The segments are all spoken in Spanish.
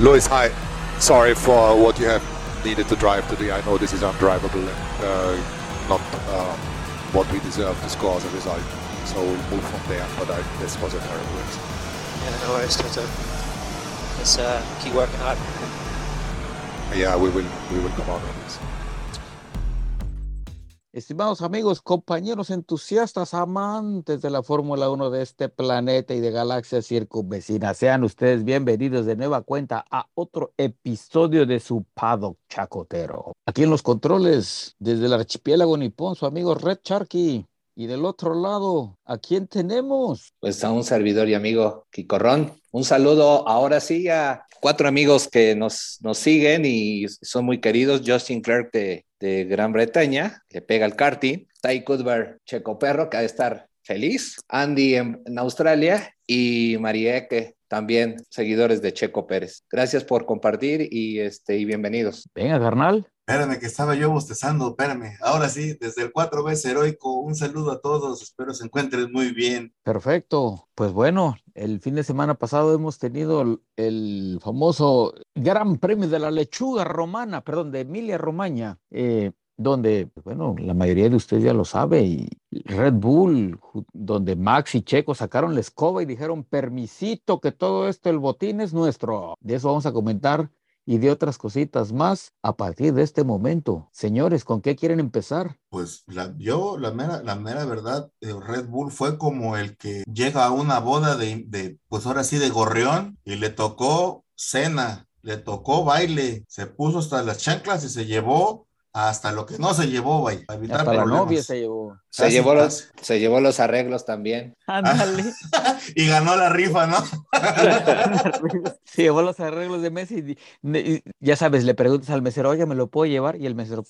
Luis, hi. Sorry for what you have needed to drive today. I know this is undrivable and uh, not uh, what we deserve to score as a result. So we'll move from there. But I, this was a terrible race. Yeah, no worries. Let's, uh, let's uh, keep working hard. Yeah, we will. We will come out on this. Estimados amigos, compañeros entusiastas, amantes de la Fórmula 1 de este planeta y de galaxias circunvecinas, sean ustedes bienvenidos de nueva cuenta a otro episodio de su paddock chacotero. Aquí en los controles, desde el archipiélago nipón, su amigo Red Sharky. Y del otro lado, ¿a quién tenemos? Pues a un servidor y amigo, Quicorrón. Un saludo ahora sí a cuatro amigos que nos, nos siguen y son muy queridos. Justin Clark de, de Gran Bretaña, que pega el karting. Ty Cuthbert, Checo Perro, que ha de estar feliz. Andy en, en Australia y Marieke, también seguidores de Checo Pérez. Gracias por compartir y, este, y bienvenidos. Venga, carnal. Espérame, que estaba yo bostezando, espérame. Ahora sí, desde el cuatro veces heroico, un saludo a todos, espero se encuentren muy bien. Perfecto. Pues bueno, el fin de semana pasado hemos tenido el, famoso Gran Premio de la Lechuga Romana, perdón, de Emilia Romagna. Eh, donde, bueno, la mayoría de ustedes ya lo sabe, y Red Bull, donde Max y Checo sacaron la escoba y dijeron, permisito que todo esto, el botín es nuestro. De eso vamos a comentar y de otras cositas más a partir de este momento. Señores, ¿con qué quieren empezar? Pues la, yo, la mera, la mera verdad, eh, Red Bull fue como el que llega a una boda de, de, pues ahora sí, de gorrión y le tocó cena, le tocó baile, se puso hasta las chanclas y se llevó hasta lo que no se llevó, vaya. Hasta problemas. la novia se llevó. Se, casi, llevó los, se llevó los arreglos también. Ándale. y ganó la rifa, ¿no? se llevó los arreglos de Messi. Y, y, ya sabes, le preguntas al mesero, oye, ¿me lo puedo llevar? Y el mesero,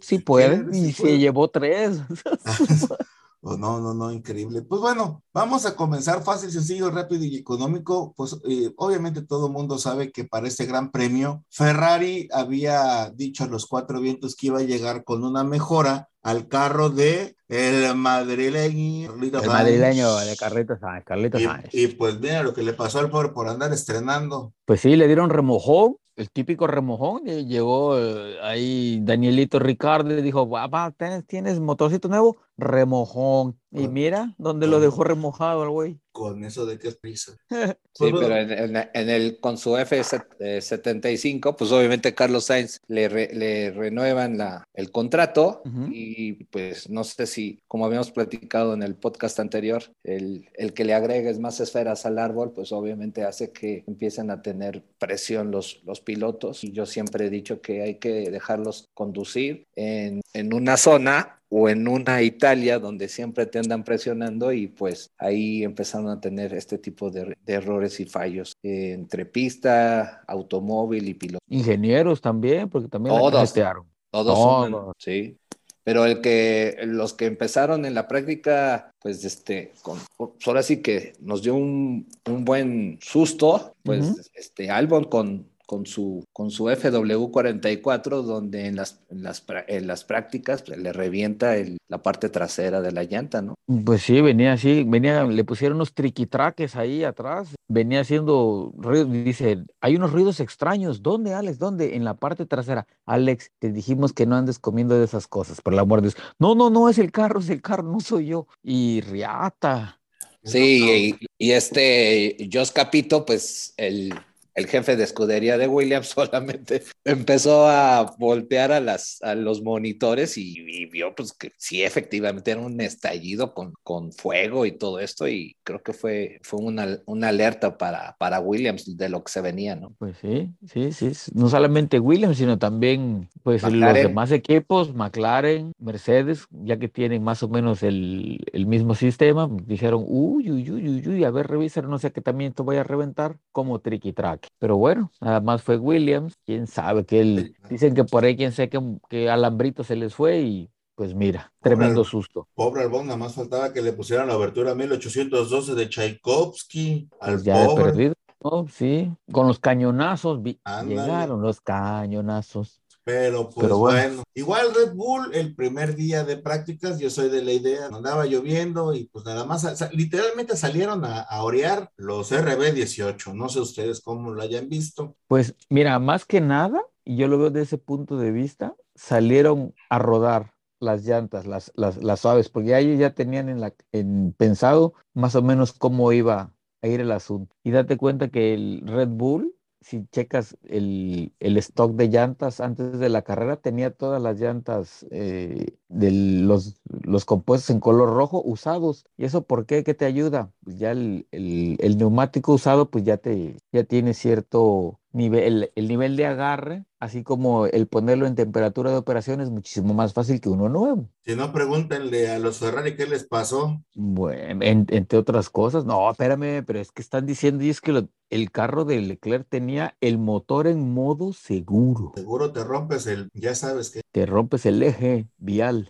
sí puede. Sí, y se llevó tres. Oh, no, no, no, increíble. Pues bueno, vamos a comenzar fácil, sencillo, rápido y económico. Pues eh, obviamente todo el mundo sabe que para este gran premio Ferrari había dicho a los cuatro vientos que iba a llegar con una mejora al carro de el madrileño. El madrileño de Carlitos Sáenz. Carlitos Sáenz. Y, y, pues mira lo que le pasó al pobre por andar estrenando. Pues sí, le dieron remojón, el típico remojón. Y llegó eh, ahí Danielito Ricardo y dijo, papá, ¿tienes motorcito nuevo? Remojón. Y mira, ¿dónde lo dejó remojado el güey? Con eso de que es prisa. sí, pero en, en, en, el, con su F75, pues obviamente Carlos Sainz le, re, le renuevan la, el contrato uh -huh. y pues no sé si, como habíamos platicado en el podcast anterior, el, el, que le agregues más esferas al árbol, pues obviamente hace que empiecen a tener presión los, los pilotos. Y yo siempre he dicho que hay que dejarlos conducir en, en una zona o en una Italia donde siempre te andan presionando y pues ahí empezaron a tener este tipo de, de errores y fallos eh, entre pista, automóvil y piloto. Ingenieros también, porque también todos, todos, todos suman, sí. Pero el que los que empezaron en la práctica, pues este, con, pues ahora sí que nos dio un, un buen susto, pues uh -huh. este Albon con con su, con su FW44, donde en las, en las, en las prácticas le revienta el, la parte trasera de la llanta, ¿no? Pues sí, venía así, venía, le pusieron unos triquitraques ahí atrás, venía haciendo ruidos, dice, hay unos ruidos extraños, ¿dónde, Alex? ¿Dónde? En la parte trasera. Alex, te dijimos que no andes comiendo de esas cosas, por el amor de Dios. No, no, no, es el carro, es el carro, no soy yo. Y riata. Sí, y, y este Jos Capito, pues el el jefe de escudería de Williams solamente empezó a voltear a, las, a los monitores y, y, vio pues que sí, efectivamente era un estallido con, con fuego y todo esto y creo que fue, fue una, una, alerta para, para Williams de lo que se venía, ¿no? Pues sí, sí, sí, no solamente Williams, sino también pues McLaren. los demás equipos, McLaren, Mercedes, ya que tienen más o menos el, el mismo sistema, dijeron, uy, uy, uy, uy, uy, a ver, revisar, no sé que también esto vaya a reventar como tricky track. Pero bueno, nada más fue Williams, quién sabe que él, dicen que por ahí quién sabe que, que Alambrito se les fue y pues mira, pobre, tremendo susto. Pobre Albón, nada más faltaba que le pusieran la abertura 1812 de Tchaikovsky al pues ya pobre. perdido. Oh, sí, con los cañonazos, llegaron los cañonazos. Pero pues bueno. igual Red Bull, el primer día de prácticas, yo soy de la idea, andaba lloviendo y pues nada más, literalmente salieron a, a orear los RB18. No sé ustedes cómo lo hayan visto. Pues mira, más que nada, y yo lo veo desde ese punto de vista, salieron a rodar las llantas, las, las, las suaves, porque ya ellos ya tenían en la, en pensado más o menos cómo iba a ir el asunto. Y date cuenta que el Red Bull si checas el, stock de llantas antes de la carrera, tenía todas las llantas eh, de los, los, compuestos en color rojo usados. ¿Y eso por qué? ¿Qué te ayuda? Pues ya el, el, neumático usado, pues ya, te, ya tiene cierto nivel, el, nivel de agarre, así como el ponerlo en temperatura de operación es muchísimo más fácil que uno nuevo. Si no, pregúntenle a los Ferrari qué les pasó. Bueno, entre otras cosas, no, espérame, pero es que están diciendo y es que el carro de Leclerc tenía el motor en modo seguro. Seguro te rompes el, ya sabes que. Te rompes el eje vial.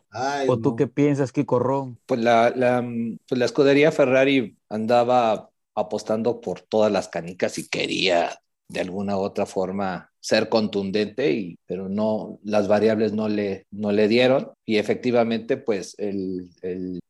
¿O tú qué piensas, Kiko Ron? Pues la, la, pues la escudería Ferrari andaba apostando por todas las canicas y quería de alguna u otra forma ser contundente, y, pero no, las variables no le, no le dieron y efectivamente pues el,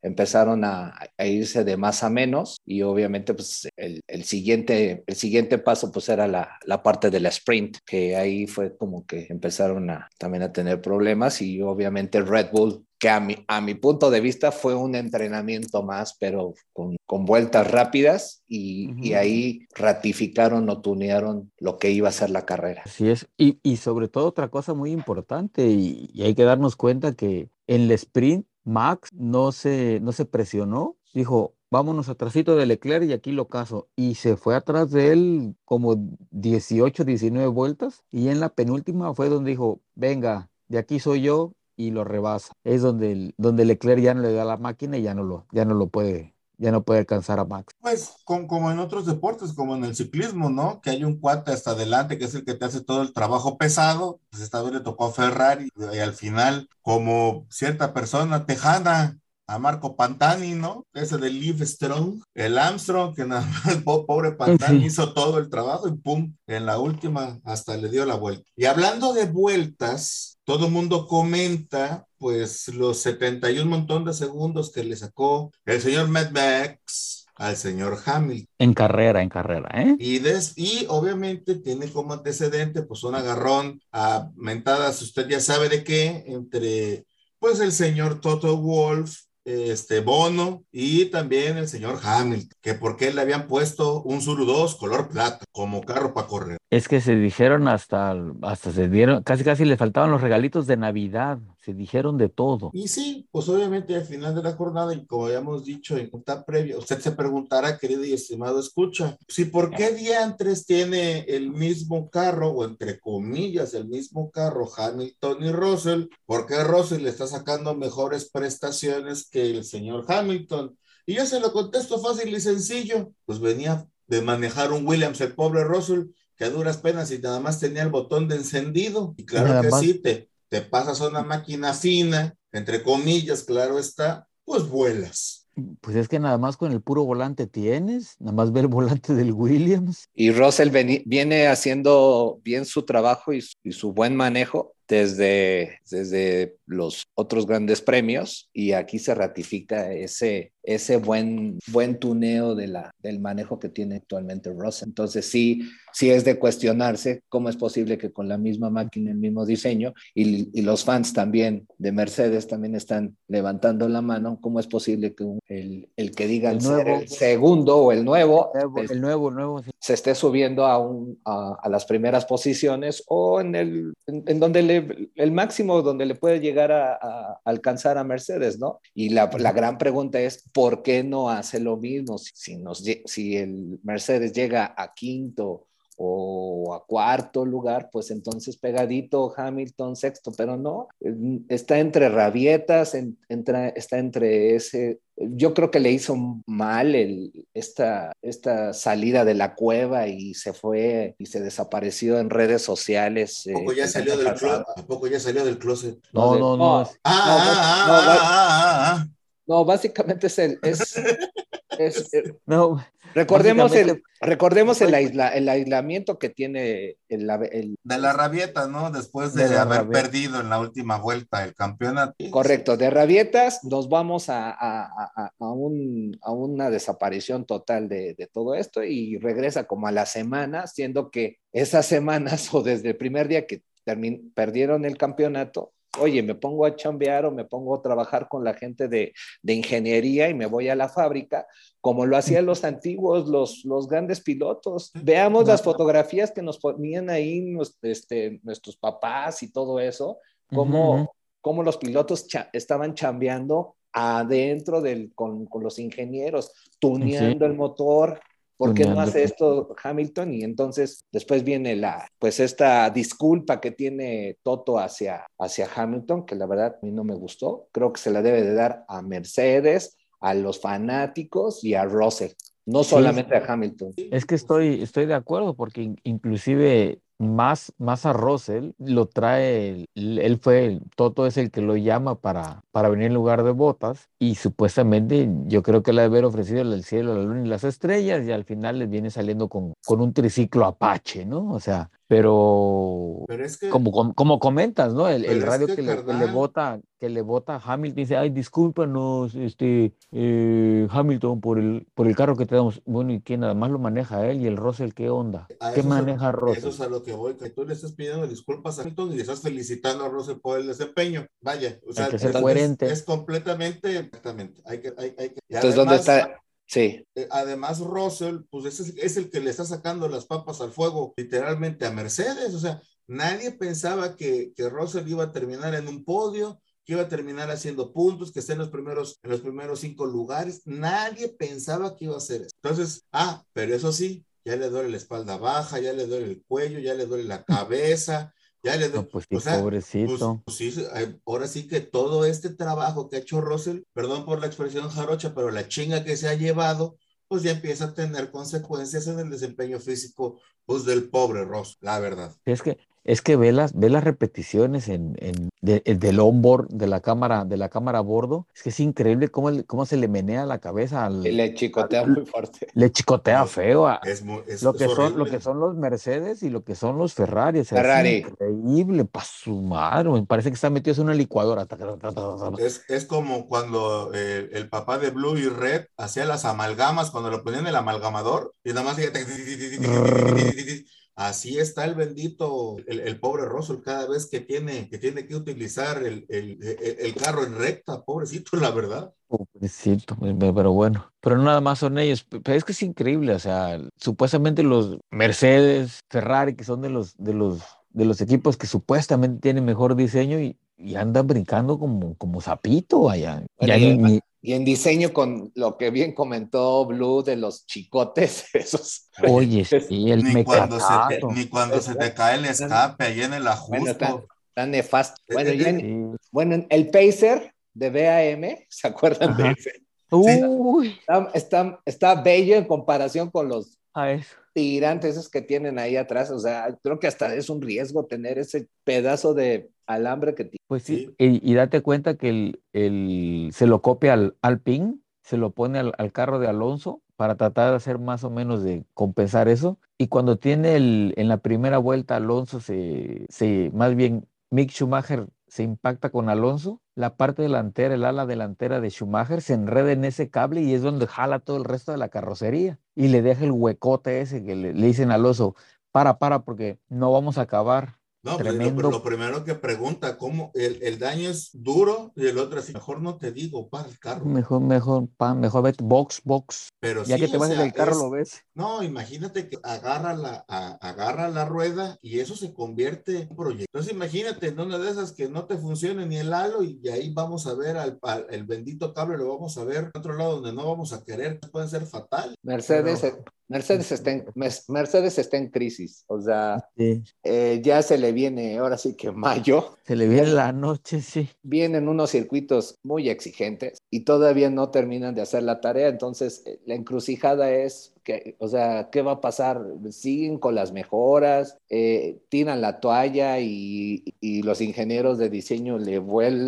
empezaron a, irse de más a menos y obviamente pues el, el siguiente, el siguiente paso pues era la, la, parte del sprint, que ahí fue como que empezaron a, también a tener problemas y obviamente Red Bull que a mi, a mi punto de vista fue un entrenamiento más, pero con, con vueltas rápidas y, y, ahí ratificaron o tunearon lo que iba a ser la carrera. Así es, y, y sobre todo otra cosa muy importante, y, hay que darnos cuenta que en el sprint Max no se, no se presionó, dijo, vámonos atrásito de Leclerc y aquí lo caso. Y se fue atrás de él como 18, 19 vueltas. Y en la penúltima fue donde dijo, venga, de aquí soy yo y lo rebasa. Es donde, donde Leclerc ya no le da la máquina y ya no lo, ya no lo puede, ya no puede alcanzar a Max. Pues como en otros deportes, como en el ciclismo, ¿no? Que hay un cuate hasta adelante que es el que te hace todo el trabajo pesado. Pues esta vez le tocó a Ferrari y al final, como cierta persona tejana, a Marco Pantani, ¿no? Ese de Live Strong, el Armstrong, que nada más, pobre Pantani, hizo todo el trabajo y pum, en la última hasta le dio la vuelta. Y hablando de vueltas, todo el mundo comenta, pues, los 71 montón de segundos que le sacó el señor Mad Max al señor Hamilton. En carrera, en carrera, ¿eh? Y, des, y obviamente tiene como antecedente, pues, un agarrón a mentadas, usted ya sabe de qué, entre, pues, el señor Toto Wolf este Bono y también el señor Hamilton, que porque le habían puesto un Zuru 2 color plata como carro para correr. Es que se dijeron hasta, hasta se dieron, casi casi le faltaban los regalitos de Navidad, se dijeron de todo. Y sí, pues obviamente al final de la jornada, y como habíamos dicho en junta previa, usted se preguntará, querido y estimado escucha, si por qué diantres tiene el mismo carro, o entre comillas, el mismo carro Hamilton y Russell, ¿por qué Russell le está sacando mejores prestaciones que el señor Hamilton? Y yo se lo contesto fácil y sencillo, pues venía de manejar un Williams, el pobre Russell, que a duras penas y nada más tenía el botón de encendido. Y claro que sí, te, te pasas a una máquina fina, entre comillas, claro está, pues vuelas. Pues es que nada más con el puro volante tienes, nada más ver el volante del Williams. Y Russell viene haciendo bien su trabajo y su buen manejo desde, desde los otros grandes premios y aquí se ratifica ese, ese buen, buen tuneo de la, del manejo que tiene actualmente Russell. Entonces sí, sí es de cuestionarse cómo es posible que con la misma máquina, el mismo diseño y, y los fans también de Mercedes también están levantando la mano, cómo es posible que el, el, que diga el, el segundo o el nuevo, el nuevo, nuevo se esté subiendo a, un, a, a, las primeras posiciones o en, el, en donde le el máximo donde le puede llegar a, alcanzar a Mercedes, ¿no? Y la, gran pregunta es, ¿por qué no hace lo mismo? Si, nos, si el Mercedes llega a quinto o a cuarto lugar, pues entonces pegadito Hamilton sexto, pero no, está entre rabietas, está entre ese, yo creo que le hizo mal el, esta, esta salida de la cueva y se fue y se desapareció en redes sociales. ¿A poco ya, salió, del closet? ¿A poco ya salió del closet? No, no, no. No, básicamente es el... Es, no, Recordemos el, recordemos el, el aislamiento que tiene el, de la rabieta, ¿no? Después de, haber perdido en la última vuelta el campeonato. Correcto, de rabietas nos vamos a, a, a, un, a una desaparición total de, de, todo esto y regresa como a la semana, siendo que esas semanas o desde el primer día que perdieron el campeonato, oye, me pongo a chambear o me pongo a trabajar con la gente de, ingeniería y me voy a la fábrica, como lo hacían los antiguos, los, los grandes pilotos. Veamos las fotografías que nos ponían ahí este, nuestros papás y todo eso, cómo, los pilotos estaban chambeando adentro del, con, con los ingenieros, tuneando el motor, ¿Por qué no hace esto Hamilton? Y entonces después viene la, pues esta disculpa que tiene Toto hacia, hacia Hamilton, que la verdad a mí no me gustó. Creo que se la debe de dar a Mercedes, a los fanáticos y a Russell, no solamente a Hamilton. Es que estoy, estoy de acuerdo porque inclusive más, más a Russell lo trae, él fue, Toto es el que lo llama para, para venir en lugar de botas y supuestamente yo creo que le debe haber ofrecido el cielo, la luna y las estrellas y al final les viene saliendo con, con un triciclo Apache, ¿no? O sea, pero, como, como comentas, ¿no? El, radio que, le, que, le, vota, que le vota Hamilton dice, ay, discúlpanos, este, eh, Hamilton, por el, por el carro que te damos. Bueno, ¿y quién nada más lo maneja él? ¿Y el Russell qué onda? ¿Qué maneja Russell? Eso es a lo que voy, que tú le estás pidiendo disculpas a Hamilton y le estás felicitando a Russell por el desempeño. Vaya, o sea, hay que ser coherente. Es, completamente, exactamente. Hay que, hay, hay que, Entonces, ¿dónde está? Sí. Eh, además, Russell, pues es, el que le está sacando las papas al fuego literalmente a Mercedes. O sea, nadie pensaba que, que Russell iba a terminar en un podio, que iba a terminar haciendo puntos, que esté los primeros, en los primeros cinco lugares. Nadie pensaba que iba a hacer eso. Entonces, ah, pero eso sí, ya le duele la espalda baja, ya le duele el cuello, ya le duele la cabeza, ya le no, pues sí, pobrecito. Pues, sí, ahora sí que todo este trabajo que ha hecho Russell, perdón por la expresión jarocha, pero la chinga que se ha llevado, pues ya empieza a tener consecuencias en el desempeño físico pues, del pobre Ross, la verdad. Es que es que ve las, ve las repeticiones en, en del onboard de la cámara, de la cámara a bordo. Es que es increíble cómo, cómo se le menea la cabeza al. Le chicotea muy fuerte. Le chicotea feo. es, lo, que son, lo que son los Mercedes y lo que son los Ferrari. Ferrari. Es increíble, para su madre. Me parece que está metido en una licuadora. Es, es como cuando eh, el papá de Blue y Red hacía las amalgamas, cuando lo ponían en el amalgamador y nada más. Así está el bendito, el, pobre Russell cada vez que tiene que, tiene que utilizar el, el, carro en recta, pobrecito, la verdad. Pobrecito, pero bueno, pero nada más son ellos. Pero es que es increíble, o sea, supuestamente los Mercedes, Ferrari, que son de los, de los, de los equipos que supuestamente tienen mejor diseño y, andan brincando como, como zapito allá. Y en diseño con lo que bien comentó Blue de los chicotes, esos. Oye, sí, el ni cuando, se te, ni cuando se te cae el escape ahí en el ajuste. Bueno, tan, nefasto. Bueno, el Pacer de BAM, ¿se acuerdan de ese? Uy. Está, está, bello en comparación con los tirantes esos que tienen ahí atrás. O sea, creo que hasta es un riesgo tener ese pedazo de alambre que tiene. Pues sí, Y, date cuenta que el, se lo copia al, al pin, se lo pone al, carro de Alonso para tratar de hacer más o menos de compensar eso. Y cuando tiene el, en la primera vuelta Alonso se, se, más bien Mick Schumacher se impacta con Alonso, la parte delantera, el ala delantera de Schumacher se enreda en ese cable y es donde jala todo el resto de la carrocería y le deja el huecote ese que le, le dicen a Alonso, para, para, porque no vamos a acabar. No, pues, lo, primero que pregunta, ¿cómo el, daño es duro? Y el otro así, mejor no te digo, para el carro. Mejor, mejor, pa, mejor vete box, box. Pero ya que te vas en el carro lo ves. No, imagínate que agarra la, agarra la rueda y eso se convierte en un proyecto. Entonces imagínate en una de esas que no te funcione ni el halo y ahí vamos a ver al, el bendito cable, lo vamos a ver otro lado donde no vamos a querer, puede ser fatal. Mercedes, Mercedes está, en, Mercedes está en crisis, o sea, eh, ya se le viene, ahora sí que mayo. Se le viene la noche, sí. Vienen unos circuitos muy exigentes y todavía no terminan de hacer la tarea, entonces eh, la encrucijada es, que, o sea, ¿qué va a pasar? ¿Siguen con las mejoras? Eh, ¿Tiran la toalla y, los ingenieros de diseño le,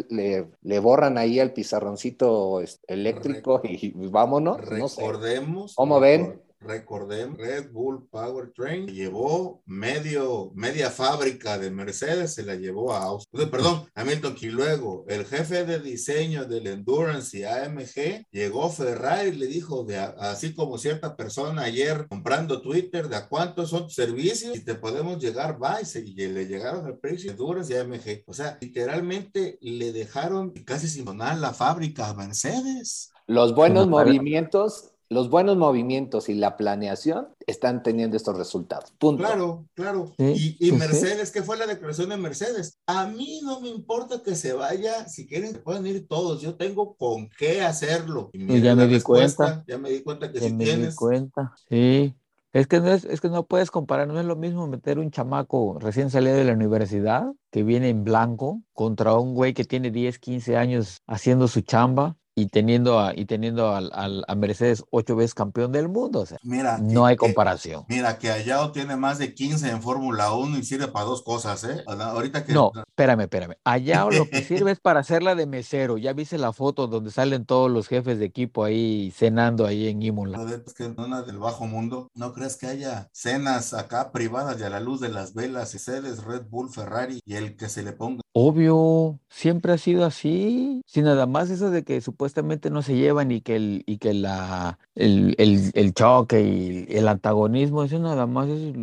le, borran ahí el pizarroncito eléctrico y vámonos? Recordemos. ¿Cómo ven? Recordemos, Red Bull Powertrain llevó medio, media fábrica de Mercedes, se la llevó a Austria. Perdón, Hamilton. Y luego el jefe de diseño del Endurance y AMG llegó Ferrari y le dijo, de, así como cierta persona ayer comprando Twitter, de a cuántos son tus servicios y te podemos llegar, va, y, le llegaron al precio de Endurance y AMG. O sea, literalmente le dejaron casi sin donar la fábrica a Mercedes. Los buenos movimientos los buenos movimientos y la planeación están teniendo estos resultados. Punto. Claro, claro. y, Mercedes, ¿qué fue la declaración de Mercedes? A mí no me importa que se vaya, si quieren pueden ir todos, yo tengo con qué hacerlo. Y, ya me di cuenta. Ya me di cuenta que ya sí me tienes. Di cuenta, sí. Es que, no es, es que no puedes comparar, no es lo mismo meter un chamaco recién salido de la universidad que viene en blanco contra un güey que tiene 10, 15 años haciendo su chamba y teniendo a, y teniendo al, al, a Mercedes ocho veces campeón del mundo. O sea, mira, no hay comparación. mira, que Ayao tiene más de 15 en Fórmula 1 y sirve para dos cosas, ¿eh? Ahorita que... No, espérame, espérame. Ayao lo que sirve es para hacerla de mesero. Ya viste la foto donde salen todos los jefes de equipo ahí cenando ahí en Imola. Es que una del bajo mundo, ¿no crees que haya cenas acá privadas y a la luz de las velas, Mercedes, Red Bull, Ferrari y el que se le ponga? Obvio, siempre ha sido así. Sin nada más eso de que supuestamente no se llevan y que el, y que la, el, el, choque y el antagonismo, eso nada más es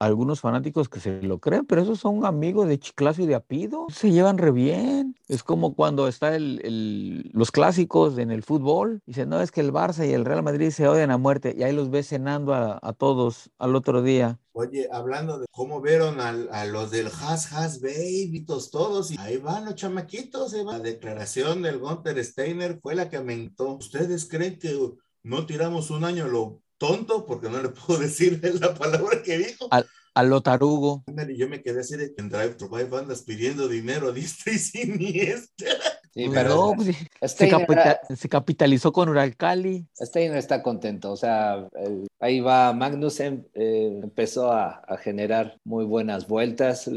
algunos fanáticos que se lo creen, pero esos son amigos de Chiclaso y de Apido. Se llevan re bien. Es como cuando está el, el, los clásicos en el fútbol. Dicen, no, es que el Barça y el Real Madrid se odian a muerte. Y ahí los ves cenando a, a todos al otro día. Oye, hablando de cómo vieron a, a los del Has Has Babies, todos, y ahí van los chamaquitos, ¿eh? la declaración del Gunter Steiner fue la que aumentó. ¿Ustedes creen que no tiramos un año lo tonto? Porque no le puedo decir la palabra que dijo. Al, a lo tarugo. Y yo me quedé así de en Drive to Five andas pidiendo dinero a diestra y siniestra. Sí, pero no, pues, se, capita se, capitalizó con Uralcali. Steiner está contento, o sea, el, ahí va Magnussen, eh, empezó a, a, generar muy buenas vueltas,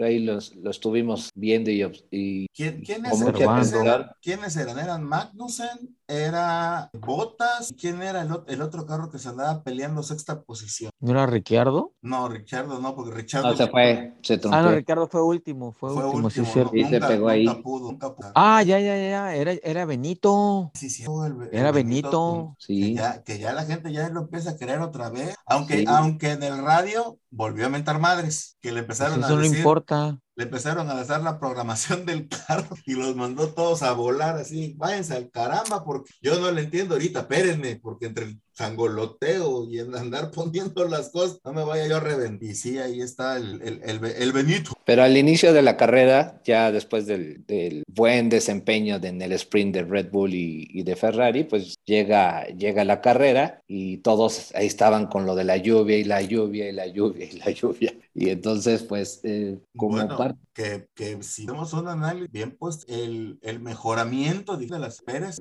ahí los, lo estuvimos viendo y... y ¿Quién, ¿quiénes, eran, ¿Quiénes eran? ¿Eran Magnussen? ¿Era Botas? ¿Quién era el, el, otro carro que se andaba peleando sexta posición? ¿No era Ricciardo? No, Ricciardo no, porque Ricciardo... No, se fue, se Ah, no, Ricciardo fue último, fue, fue último, último, sí, no, sí, nunca, se pegó ahí. Nunca pudo, nunca pudo. Ah, ya, ya, ya, era, era Benito. Sí, sí, el, era Benito. Sí. Que ya, que ya la gente ya lo empieza a querer otra vez. Aunque, sí. aunque en el radio volvió a mentar madres, que le empezaron Pues eso a decir. no importa. Le empezaron a dar la programación del carro y los mandó todos a volar así. Váyanse al caramba, porque yo no le entiendo ahorita. Espérenme, porque entre el sangoloteo y el andar poniendo las cosas, no me vaya yo a reventar. Y sí, ahí está el, el, el, el, Benito. Pero al inicio de la carrera, ya después del, del buen desempeño de, en el sprint de Red Bull y, y, de Ferrari, pues llega, llega la carrera y todos ahí estaban con lo de la lluvia y la lluvia y la lluvia y la lluvia. Y entonces, pues, eh, como bueno, parte... que, que si hacemos un análisis bien, pues el, el mejoramiento de las Pérez.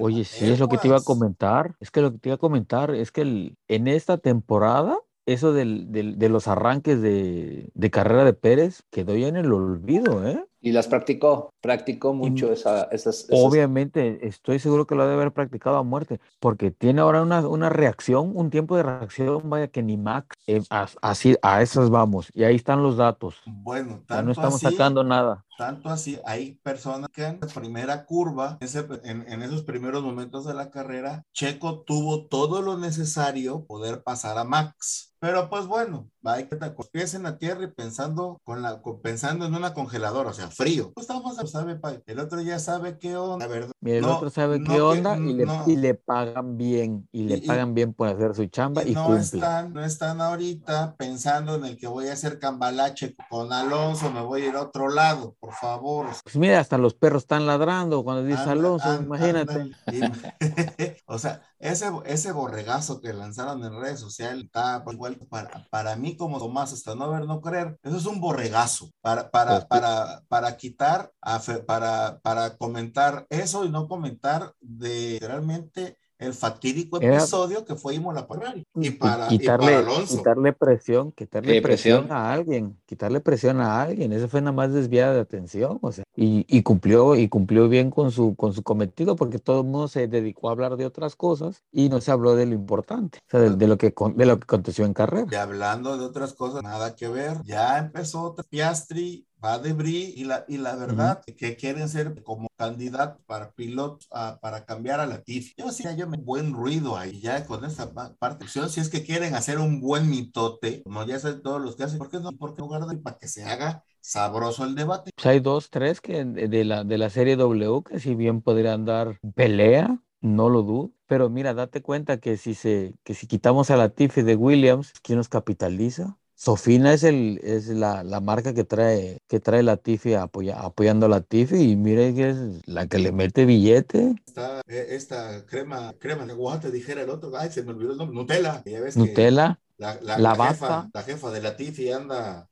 Oye, sí, es lo que te iba a comentar. Es que lo que te iba a comentar es que el, en esta temporada eso del, del, de los arranques de, de, carrera de Pérez quedó ya en el olvido, ¿eh? Y las practicó, practicó mucho esa, esas, esas, Obviamente, estoy seguro que lo debe haber practicado a muerte, porque tiene ahora una, una reacción, un tiempo de reacción, vaya que ni Max, eh, así, a esas vamos, y ahí están los datos. Bueno, ya no estamos así, sacando nada. Tanto así, hay personas que en la primera curva, ese, en, en esos primeros momentos de la carrera, Checo tuvo todo lo necesario poder pasar a Max. Pero pues bueno, hay que con pies en la tierra y pensando, con la, con, pensando en una congeladora, o sea, frío. Pues estamos, sabe, el otro ya sabe qué onda, ¿verdad? Mira, el no, otro sabe no, qué onda que, y, le, no. y, le, pagan bien, y le y, pagan bien por hacer su chamba y, no cumple. Están, no están ahorita pensando en el que voy a hacer cambalache con Alonso, me voy a ir a otro lado, por favor. Pues mira, hasta los perros están ladrando cuando dice Alonso, imagínate. O sea, ese, ese borregazo que lanzaron en redes sociales está igual para, para mí como Tomás hasta no ver no creer eso es un borregazo para para Pues, para para quitar a, para para comentar eso y no comentar de realmente el fatídico episodio que fue Imola Ferrari. Y para, quitarle, Alonso. Quitarle presión, quitarle presión. a alguien, quitarle presión a alguien. Eso fue nada más desviada de atención, o sea, y, cumplió, y cumplió bien con su, con su cometido, porque todo el mundo se dedicó a hablar de otras cosas y no se habló de lo importante, o sea, de, lo, que, de lo que aconteció en carrera. Y hablando de otras cosas, nada que ver, ya empezó Piastri va de Brie y la, y la verdad que quieren ser como candidato para pilotos para cambiar a la TIF. Yo sí hay un buen ruido ahí ya con esta parte. Si es que quieren hacer un buen mitote, como ya saben todos los que hacen, ¿por qué no? ¿Por qué no guardan para que se haga sabroso el debate? Pues hay dos, tres que de la, de la serie W que si bien podrían dar pelea, no lo dudo. Pero mira, date cuenta que si se, que si quitamos a la Tiffy de Williams, ¿quién nos capitaliza? Sofina es, el, es la, la, marca que trae, que trae la Tiffy apoyando a la Tiffy y mire que es la que le mete billete. Está eh, esta crema, crema de guate, dijera el otro, ay, se me olvidó el nombre, Nutella. Nutella. La, la, la, jefa, la, jefa, de la Tiffy anda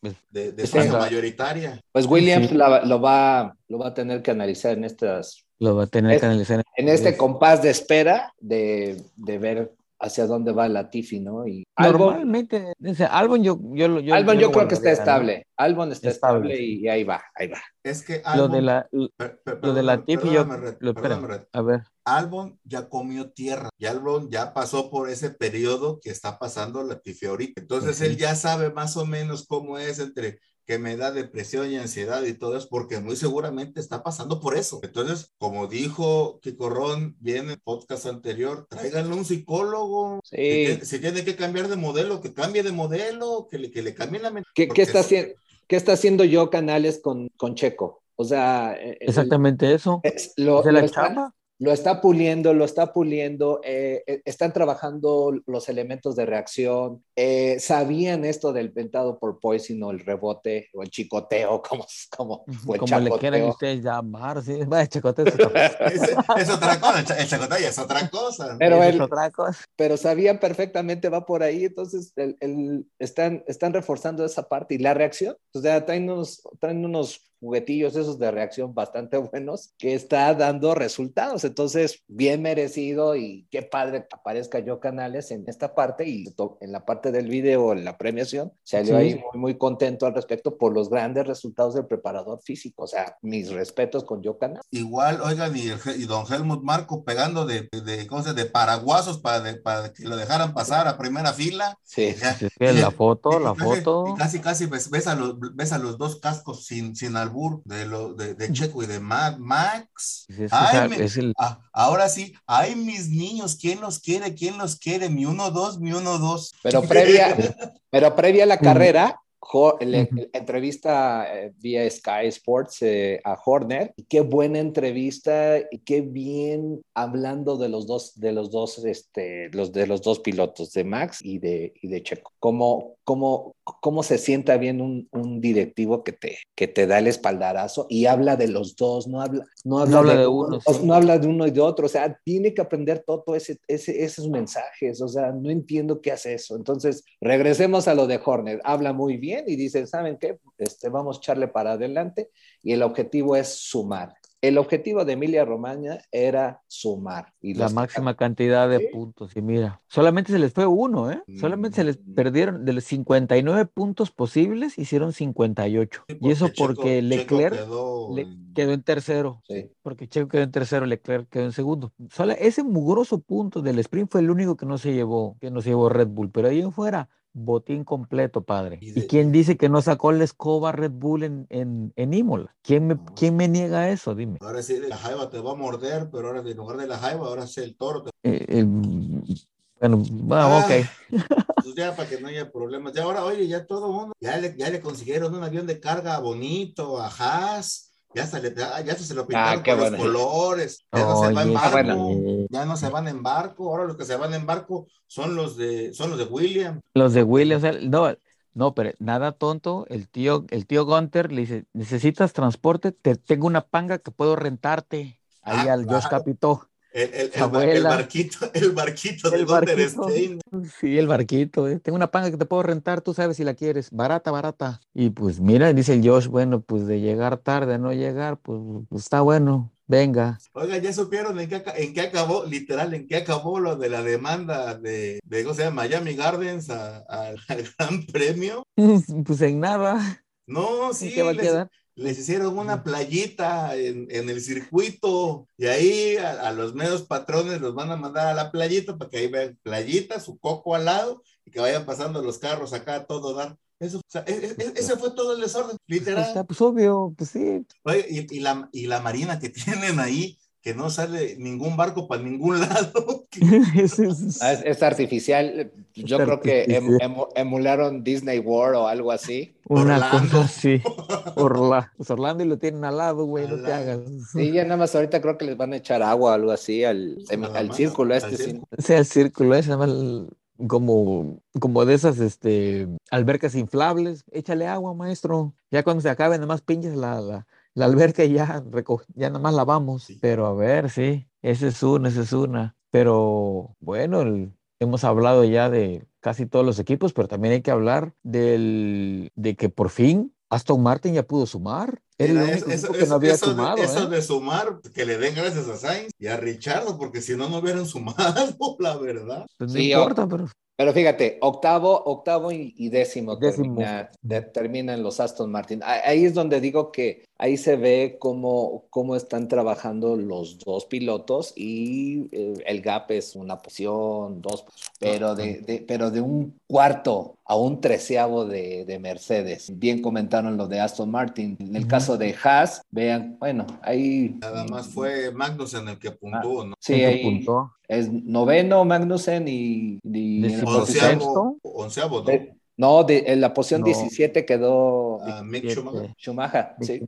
pues, de, de mayoritaria. Pues Williams lo, va, lo va a tener que analizar en estas... Lo va a tener que analizar. En, este compás de espera de, de ver hacia dónde va la Tiffy, ¿no? Y Normalmente, Albon yo, yo, yo, Albon yo, creo que está estable. Albon está estable, y, ahí va, ahí va. Es que Albon, lo de la, lo de yo, lo, a ver. Albon ya comió tierra y Albon ya pasó por ese periodo que está pasando la Tiffy ahorita. Entonces él ya sabe más o menos cómo es entre que me da depresión y ansiedad y todo eso, porque muy seguramente está pasando por eso. Entonces, como dijo Kiko Ron bien en el podcast anterior, tráiganle un psicólogo. Sí. Si, tiene que cambiar de modelo, que cambie de modelo, que le, que le cambie la mente. ¿Qué, está haciendo, ¿Qué está haciendo yo, Canales, con, con Checo? O sea, exactamente eso. Es, lo, ¿Es la chamba? Lo está puliendo, lo está puliendo, eh, eh, están trabajando los elementos de reacción, eh, sabían esto del ventado por poison o el rebote o el chicoteo, como, como, como le quieren ustedes llamar, sí, el chicoteo es otra cosa. es, otra cosa, el chicoteo es otra cosa. Pero, es otra cosa. pero sabían perfectamente, va por ahí, entonces el, están, están reforzando esa parte y la reacción, o sea, traen unos, traen unos juguetillos esos de reacción bastante buenos que está dando resultados. Entonces, bien merecido y qué padre que aparezca yo Canales en esta parte y en la parte del video, en la premiación, salió ahí muy, muy contento al respecto por los grandes resultados del preparador físico. O sea, mis respetos con yo Canales. Igual, oigan, y, don Helmut Marco pegando de, de, cosas de paraguasos para, para que lo dejaran pasar a primera fila. Sí, la foto, la foto. Y casi, casi ves, ves, a los, ves a los dos cascos sin, sin de, lo, de, de de Mad Max. Ah, ahora sí, ay mis niños, ¿quién los quiere? ¿Quién los quiere? Mi 1-2, mi 1-2. Pero previa, pero previa a la carrera, le, entrevista eh, vía Sky Sports eh, a Horner y qué buena entrevista y qué bien hablando de los dos de los dos este los de los dos pilotos de Max y de y de Checo. Cómo cómo cómo se sienta bien un, un, directivo que te que te da el espaldarazo y habla de los dos no habla no habla, de, uno no habla de uno y de otro o sea tiene que aprender todo ese, ese esos mensajes o sea no entiendo qué hace eso. Entonces regresemos a lo de Horner habla muy bien y dicen, ¿saben qué? Este, vamos a echarle para adelante y el objetivo es sumar. El objetivo de Emilia Romagna era sumar. Y la máxima cantidad de puntos. Y mira, solamente se les fue uno, ¿eh? Solamente se les mm. perdieron de los 59 puntos posibles, hicieron 58. y eso porque Leclerc quedó, en tercero. Porque Checo quedó en tercero, Leclerc quedó en segundo. Solo ese mugroso punto del sprint fue el único que no se llevó, que no se llevó Red Bull. Pero ahí en fuera, botín completo, padre. ¿Y, quién dice que no sacó la escoba Red Bull en, en, en Imola? ¿Quién me, ¿Quién me niega eso? Dime. Ahora sí, la jaiba te va a morder, pero ahora en lugar de la jaiba, ahora es el toro. Eh, bueno, ah, ok. Pues ya para que no haya problemas. Ya ahora, oye, ya todo mundo, ya le, ya le consiguieron un avión de carga bonito a Haas ya, ya se lo ah, pintaron con los colores, ya no se va en barco, ya no se van en barco, ahora los que se van en barco son los de, son los de William. Los de William, no, no, pero nada tonto, el tío, el tío Gunter le dice, necesitas transporte, te tengo una panga que puedo rentarte ahí ah, al Josh Capito. El, el, barquito, el barquito de barquito, Sí, el barquito. Eh. Tengo una panga que te puedo rentar, tú sabes si la quieres. Barata, barata. Y pues mira, dice el Josh, bueno, pues de llegar tarde no llegar, pues, pues está bueno. Venga. Oiga, ¿ya supieron en qué, en qué acabó, literal, en qué acabó lo de la demanda de, de ¿cómo se llama? Miami Gardens al Gran Premio? Pues en nada. No, sí. ¿Qué va a quedar? Les hicieron una playita en, en el circuito y ahí a, a, los medios patrones los van a mandar a la playita para que ahí vean playita, su coco al lado y que vayan pasando los carros acá a todo dar. Eso, o sea, es, es, ese fue todo el desorden, literal. Está, pues obvio, pues sí. Oye, y, y, la, y la marina que tienen ahí, que no sale ningún barco para ningún lado. es, es, es, artificial. Yo creo que em, em, emularon Disney World o algo así. Una Orlando. cosa así. Orla. Pues Orlando y lo tienen al lado, güey, no te hagas. Sí, ya nada más ahorita creo que les van a echar agua o algo así al, al más, círculo este. Sí, sí el círculo ese, nada más como, como de esas este, albercas inflables. Échale agua, maestro. Ya cuando se acabe, nada más pinches la, la, la alberca ya, ya nada más lavamos. Sí. Pero a ver, sí, esa es una, esa es una. Pero bueno, el, hemos hablado ya de casi todos los equipos, pero también hay que hablar del, de que por fin Aston Martin ya pudo sumar. Era el único eso, que no había eso, sumado. de, eso ¿eh? de sumar, que le den gracias a Sainz y a Richardo, porque si no, no hubieran sumado, la verdad. Pues no Sí, importa, pero Pero fíjate, octavo, octavo y, y décimo, Décimo. Termina, de- terminan los Aston Martin. Ah- Ahí es donde digo que ahí se ve cómo, cómo están trabajando los dos pilotos y eh, el gap es una posición, dos, pero de, de- pero de un cuarto a un treceavo de, de Mercedes. Bien comentaron lo de Aston Martin. En el caso de Haas, vean, bueno, ahí... Nada más fue Magnussen el que puntuó, ¿no? Sí, ¿en qué ahí? Es noveno Magnussen y, y en la. Onceavo, onceavo, ¿no? de- no, de, en la posición No. 17 quedó A Mick. Schumacher. Schumacher, sí.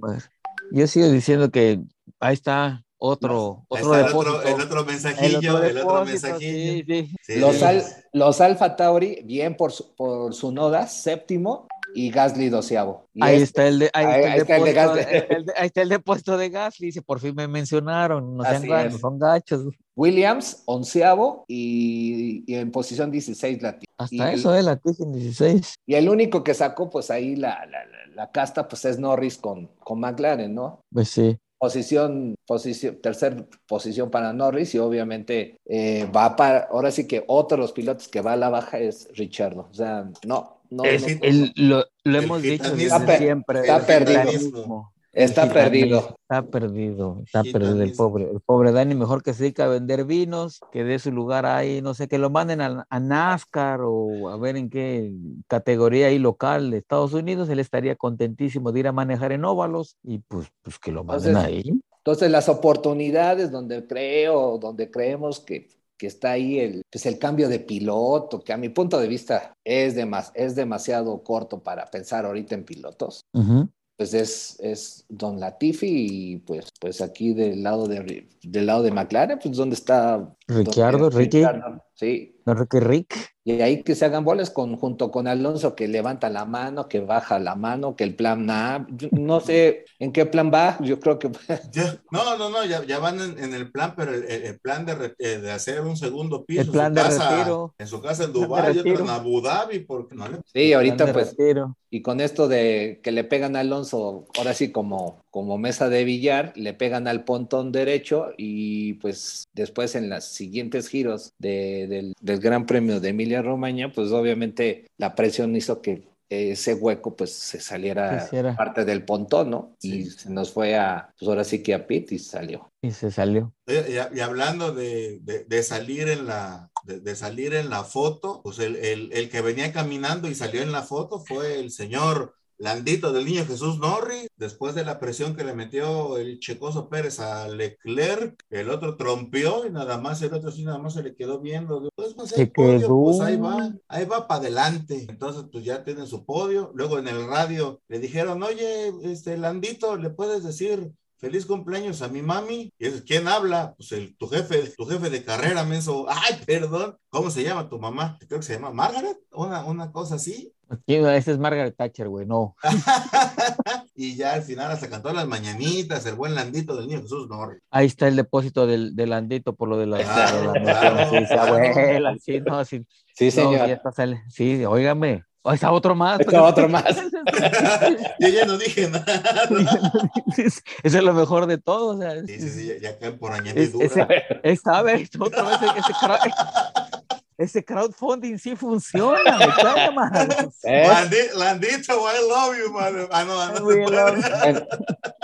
Yo sigo diciendo que ahí está otro, otro está el otro, el otro mensajillo, el otro, mensajillo. sí, sí. Sí, Los, al, los Alfa Tauri, bien por su, por su noda, séptimo, y Gasly doceavo. Y Ahí es- está el de, ahí ahí- está el ahí está el de de- Gasly. de- ahí está el depósito de Gasly, dice, por fin me mencionaron, sean no son gachos. Williams, onceavo, y, y en posición 16 Lati. Hasta Y eso, eh, la Tigen 16. Y el único que sacó, pues ahí la, la, la- la casta, pues es Norris con, con McLaren, ¿no? Pues sí. posición, posición, tercer posición para Norris y obviamente eh, va para, ahora sí que otro de los pilotos que va a la baja es Richardo. O sea, no, no, Es- no, el- lo, lo el hemos dicho desde siempre. está perdido. Está perdido. Está perdido, está perdido el pobre. El pobre Dani, mejor que se dedica a vender vinos, que dé su lugar ahí, no sé, que lo manden a, a NASCAR o a ver en qué categoría ahí local de Estados Unidos, él estaría contentísimo de ir a manejar en óvalos y pues, pues que lo manden Entonces, ahí. Entonces, las oportunidades donde creo, donde creemos que, que está ahí el, pues el cambio de piloto, que a mi punto de vista es, demas- es demasiado corto para pensar ahorita en pilotos. Ujú. Pues es, es Don Latifi y pues, pues aquí del lado de del lado de McLaren, pues donde está Ricciardo, Ricky. Ricciardo, sí. No, Ricky Rick. Y ahí que se hagan bolas con, junto con Alonso, que levanta la mano, que baja la mano, que el plan A, no sé en qué plan va, yo creo que Ya- no, no, no, ya, ya van en, en el plan, pero el, plan de, re- eh, de hacer un segundo piso El plan en de su casa, retiro. en su casa en de Dubái y otro en Abu Dhabi, porque no le sí, ahorita de pues, retiro. y con esto de que le pegan a Alonso, ahora sí como, como mesa de billar, le pegan al pontón derecho y pues después en los siguientes giros de- del, del Gran Premio de Emilia Romagna, pues obviamente la presión hizo que ese hueco pues se saliera Se hiciera. parte del pontón, ¿no? Y Sí. se nos fue a, pues ahora sí que a Pit y salió. Y se salió. Y, y hablando de, de- de salir en la de, de salir en la foto, pues el, el- el que venía caminando y salió en la foto fue el señor Landito del Niño Jesús Norris, después de la presión que le metió el Checoso Pérez a Leclerc, el otro trompeó y nada más el otro sí nada más se le quedó viendo. Pues, pues, el podio, pues ahí va, ahí va para adelante. Entonces, pues ya tiene su podio. Luego en el radio le dijeron, oye, este Landito, ¿le puedes decir feliz cumpleaños a mi mami. Y es, ¿quién habla? Pues el, tu jefe, tu jefe de carrera, menso. Ay, perdón. ¿Cómo se llama tu mamá? Creo que se llama Margaret, una, una cosa así. Ese es Margaret Thatcher, güey, no. y ya al final hasta cantó las mañanitas, el buen Landito del niño Jesús Norris. Ahí está el depósito del, del Andito por lo de la, Claro, de la claro, mención. Sí, claro. abuela, sí, no, sí. Sí, señor. está sí, óigame, O está otro más. Está otro más. Yo ya no dije nada. Eso es lo mejor de todo. O sea, Sí, sí, sí, ya, caen por añadidura. ese, esta vez, otra vez, ese, crowd- ese crowdfunding sí funciona. Me cae, man. ¿Eh? Landito, I love you, man. Ah, no, ah, no. Bueno,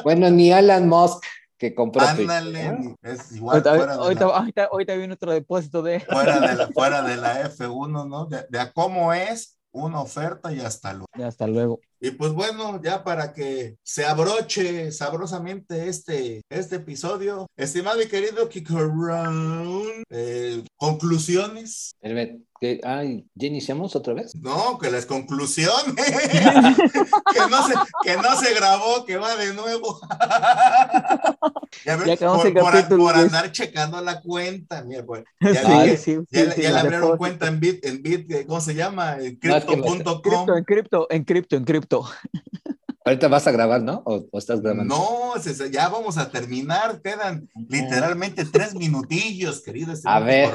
bueno, ni Alan Musk que compró Twitter. Ándale, es igual Ahorita, fuera de, ahorita, la, ahorita, ahorita viene otro depósito de. fuera de la, fuera de la F1, ¿no? De, de a cómo es una oferta y hasta luego. Ya, hasta luego. Y pues bueno, ya para que se abroche sabrosamente este, este episodio, estimado y querido Kiko eh, conclusiones. Espérame, que- Ay, ¿ya iniciamos otra vez? No, que las conclusiones, que, no se, que no se grabó, que va de nuevo. ya ves, Ya acabamos por, el por- Luis. andar checando la cuenta, mira, pues, ya, Sí, ya, sí, ya le abrieron cuenta en Bit, en Bit, ¿cómo se llama? En No, es que me- Crypto.com. En cripto, en cripto, en cripto. Ahorita vas a grabar, ¿no? ¿O, o estás grabando? No, ya vamos a terminar, quedan literalmente tres minutillos, querido. A ver.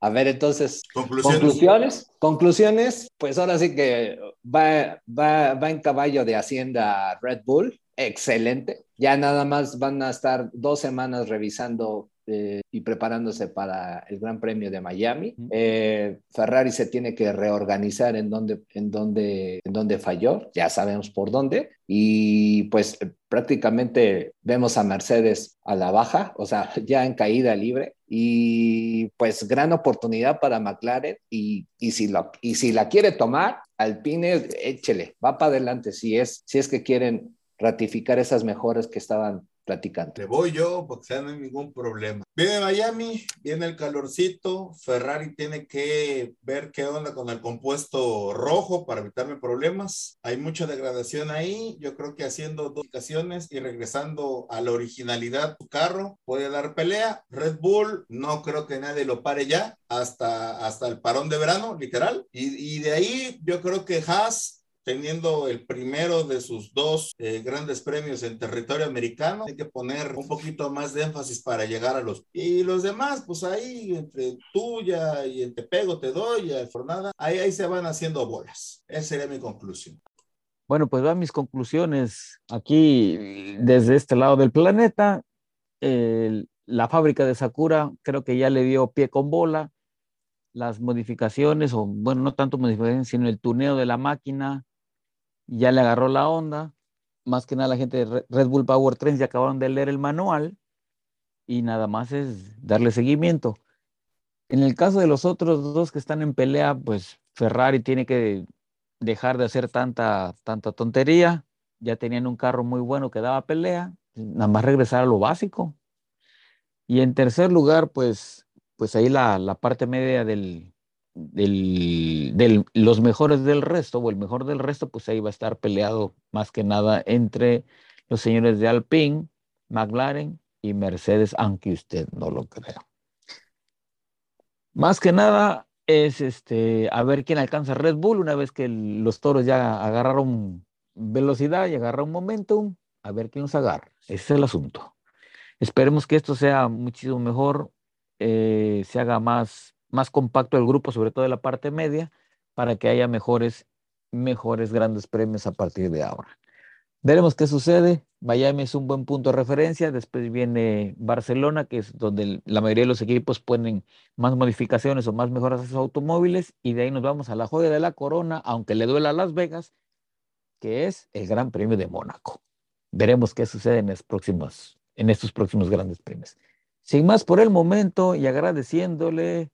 A ver, entonces, Conclusiones. conclusiones. Conclusiones, pues ahora sí que va, va, va en caballo de Hacienda Red Bull. Excelente. Ya nada más van a estar dos semanas revisando eh, y preparándose para el Gran Premio de Miami. Eh, Ferrari se tiene que reorganizar en donde, en donde, en donde falló, ya sabemos por dónde, y pues eh, prácticamente vemos a Mercedes a la baja, o sea, ya en caída libre, y pues gran oportunidad para McLaren, y, y, si, lo, y si la quiere tomar, Alpine, échele, va para adelante, si es, si es que quieren ratificar esas mejoras que estaban platicando. Le voy yo, porque no hay ningún problema. Viene Miami, viene el calorcito. Ferrari tiene que ver qué onda con el compuesto rojo para evitarme problemas. Hay mucha degradación ahí. Yo creo que haciendo dos ocasiones y regresando a la originalidad tu carro puede dar pelea. Red Bull, no creo que nadie lo pare ya hasta, hasta el parón de verano, literal. Y, y de ahí yo creo que Haas teniendo el primero de sus dos eh, grandes premios en territorio americano, hay que poner un poquito más de énfasis para llegar a los... Y los demás, pues ahí, entre tuya y entre pego te doy, y Fornada, ahí, ahí se van haciendo bolas. Esa sería mi conclusión. Bueno, pues van mis conclusiones aquí desde este lado del planeta. La fábrica de Sakura creo que ya le dio pie con bola. Las modificaciones, o bueno, no tanto modificaciones, sino el tuneo de la máquina, ya le agarró la onda. Más que nada la gente de Re- Red Bull Power Trends ya acabaron de leer el manual y nada más es darle seguimiento. En el caso de los otros dos que están en pelea, pues Ferrari tiene que dejar de hacer tanta, tanta tontería. Ya tenían un carro muy bueno que daba pelea, nada más regresar a lo básico. Y en tercer lugar, pues, pues ahí la, la parte media del, del, del- los mejores del resto, o el mejor del resto, pues ahí va a estar peleado más que nada entre los señores de Alpine, McLaren y Mercedes, aunque usted no lo crea. Más que nada es este, a ver quién alcanza Red Bull una vez que los toros ya agarraron velocidad y agarraron momentum, a ver quién los agarra. Ese es el asunto. Esperemos que esto sea muchísimo mejor, eh, se haga más, más compacto el grupo, sobre todo de la parte media, para que haya mejores, mejores grandes premios a partir de ahora. Veremos qué sucede. Miami es un buen punto de referencia. Después viene Barcelona, que es donde la mayoría de los equipos ponen más modificaciones o más mejoras a sus automóviles. Y de ahí nos vamos a la joya de la corona, aunque le duela a Las Vegas, que es el Gran Premio de Mónaco. Veremos qué sucede en, los próximos, en estos próximos grandes premios. Sin más por el momento y agradeciéndole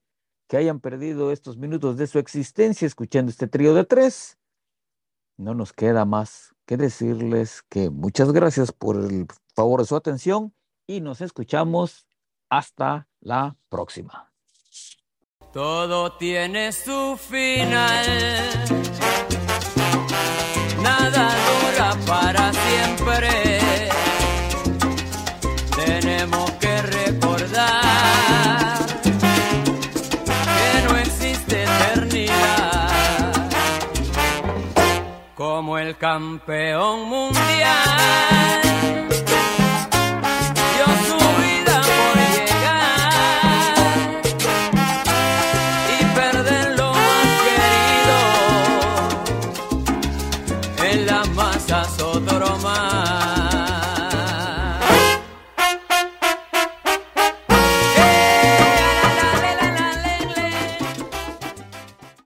que hayan perdido estos minutos de su existencia escuchando este trío de tres, no nos queda más que decirles que muchas gracias por el favor de su atención y nos escuchamos hasta la próxima. Todo tiene su final. Nada dura para siempre. Campeón mundial.